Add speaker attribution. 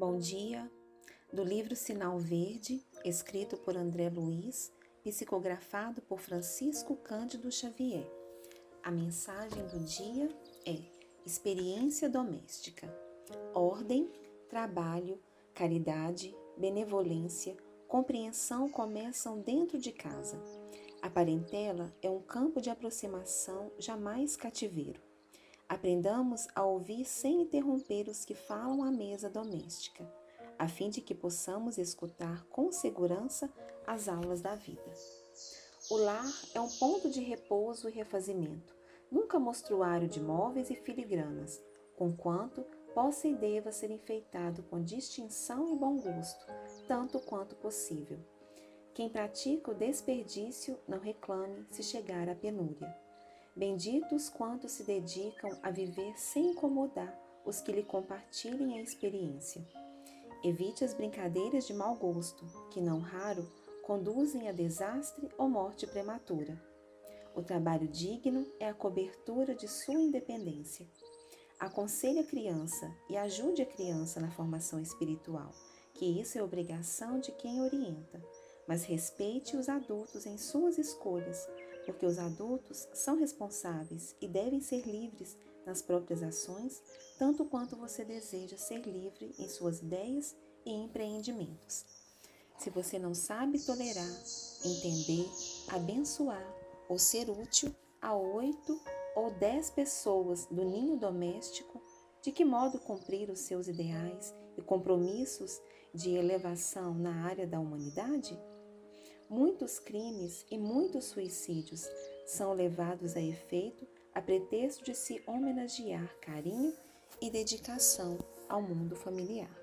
Speaker 1: Bom dia, do livro Sinal Verde, escrito por André Luiz, psicografado por Francisco Cândido Xavier. A mensagem do dia é experiência doméstica, ordem, trabalho, caridade, benevolência, compreensão começam dentro de casa. A parentela é um campo de aproximação jamais cativeiro. Aprendamos a ouvir sem interromper os que falam à mesa doméstica, a fim de que possamos escutar com segurança as aulas da vida. O lar é um ponto de repouso e refazimento, nunca mostruário de móveis e filigranas, conquanto possa e deva ser enfeitado com distinção e bom gosto, tanto quanto possível. Quem pratica o desperdício não reclame se chegar à penúria. Benditos quantos se dedicam a viver sem incomodar os que lhe compartilhem a experiência. Evite as brincadeiras de mau gosto, que não raro conduzem a desastre ou morte prematura. O trabalho digno é a cobertura de sua independência. Aconselhe a criança e ajude a criança na formação espiritual, que isso é obrigação de quem orienta, mas respeite os adultos em suas escolhas, porque os adultos são responsáveis e devem ser livres nas próprias ações, tanto quanto você deseja ser livre em suas ideias e empreendimentos. Se você não sabe tolerar, entender, abençoar ou ser útil a oito ou dez pessoas do ninho doméstico, de que modo cumprir os seus ideais e compromissos de elevação na área da humanidade? Muitos crimes e muitos suicídios são levados a efeito a pretexto de se homenagear carinho e dedicação ao mundo familiar.